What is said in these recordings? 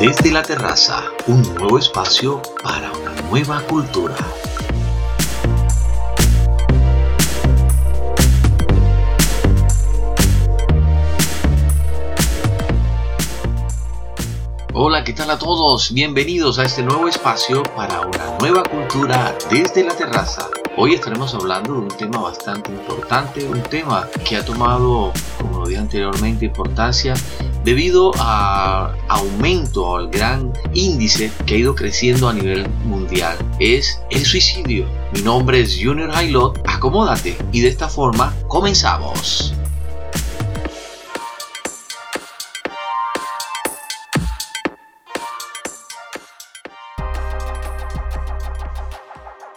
Desde la terraza, un nuevo espacio para una nueva cultura. Hola, ¿qué tal a todos? Bienvenidos a este nuevo espacio para una nueva cultura desde la terraza. Hoy estaremos hablando de un tema bastante importante, un tema que ha tomado, como lo dije anteriormente, importancia debido al aumento, al gran índice que ha ido creciendo a nivel mundial. Es el suicidio. Mi nombre es Junior Hailot. Acomódate y de esta forma comenzamos.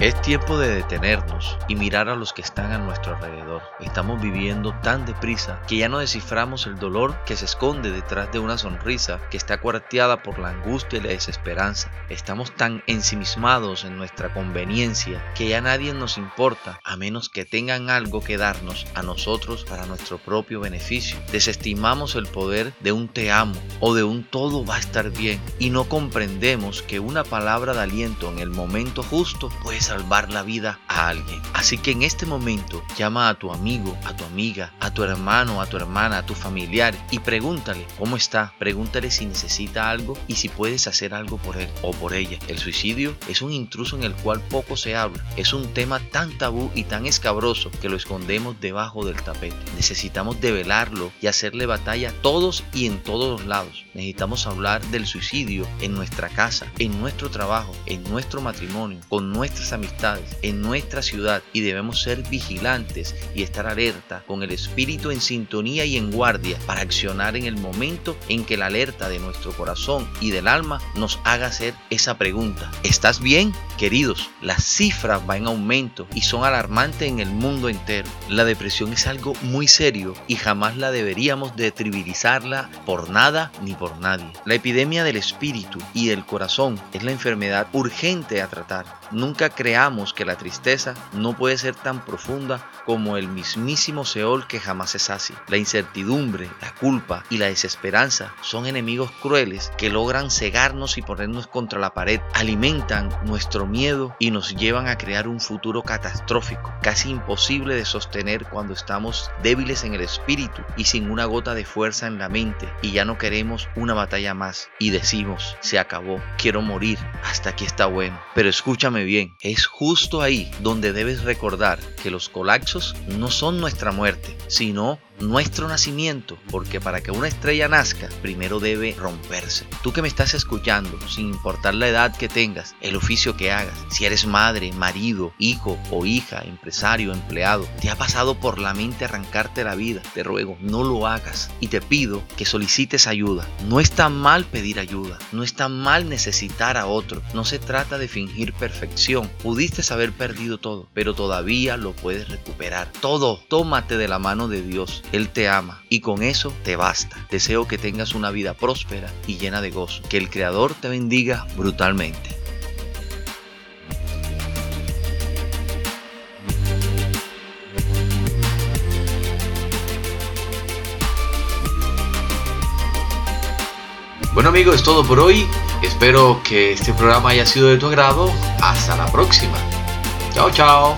Es tiempo de detenernos y mirar a los que están a nuestro alrededor. Estamos viviendo tan deprisa que ya no desciframos el dolor que se esconde detrás de una sonrisa que está cuarteada por la angustia y la desesperanza. Estamos tan ensimismados en nuestra conveniencia que ya nadie nos importa a menos que tengan algo que darnos a nosotros para nuestro propio beneficio. Desestimamos el poder de un te amo o de un todo va a estar bien y no comprendemos que una palabra de aliento en el momento justo puede salvar la vida a alguien. Así que en este momento llama a tu amigo, a tu amiga, a tu hermano, a tu hermana, a tu familiar y pregúntale cómo está. Pregúntale si necesita algo y si puedes hacer algo por él o por ella. El suicidio es un intruso en el cual poco se habla. Es un tema tan tabú y tan escabroso que lo escondemos debajo del tapete. Necesitamos develarlo y hacerle batalla todos y en todos los lados. Necesitamos hablar del suicidio en nuestra casa, en nuestro trabajo, en nuestro matrimonio, con nuestras amistades en nuestra ciudad y debemos ser vigilantes y estar alerta con el espíritu en sintonía y en guardia para accionar en el momento en que la alerta de nuestro corazón y del alma nos haga hacer esa pregunta. ¿Estás bien? Queridos, las cifras van en aumento y son alarmantes en el mundo entero. La depresión es algo muy serio y jamás la deberíamos de trivializarla por nada ni por nadie. La epidemia del espíritu y del corazón es la enfermedad urgente a tratar. Nunca creamos que la tristeza no puede ser tan profunda como el mismísimo Seol que jamás se sacia. La incertidumbre, la culpa y la desesperanza son enemigos crueles que logran cegarnos y ponernos contra la pared, alimentan nuestro miedo y nos llevan a crear un futuro catastrófico, casi imposible de sostener cuando estamos débiles en el espíritu y sin una gota de fuerza en la mente y ya no queremos una batalla más y decimos, se acabó, quiero morir, hasta aquí está bueno. Pero escúchame bien, es justo ahí donde debes recordar que los colapsos no son nuestra muerte, sino nuestro nacimiento, porque para que una estrella nazca, primero debe romperse. Tú que me estás escuchando, sin importar la edad que tengas, el oficio que hagas, si eres madre, marido, hijo o hija, empresario, empleado, te ha pasado por la mente arrancarte la vida, te ruego, no lo hagas y te pido que solicites ayuda. No está mal pedir ayuda, no está mal necesitar a otro, no se trata de fingir perfección. Pudiste haber perdido todo, pero todavía lo puedes recuperar. Todo, tómate de la mano de Dios él te ama y con eso te basta. Deseo que tengas una vida próspera y llena de gozo. Que el Creador te bendiga brutalmente. Bueno amigos, es todo por hoy. Espero que este programa haya sido de tu agrado. Hasta la próxima. Chao, chao.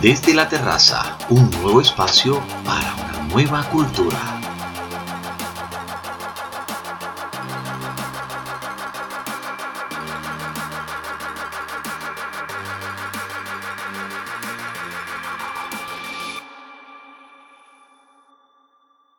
Desde la terraza, un nuevo espacio para una nueva cultura.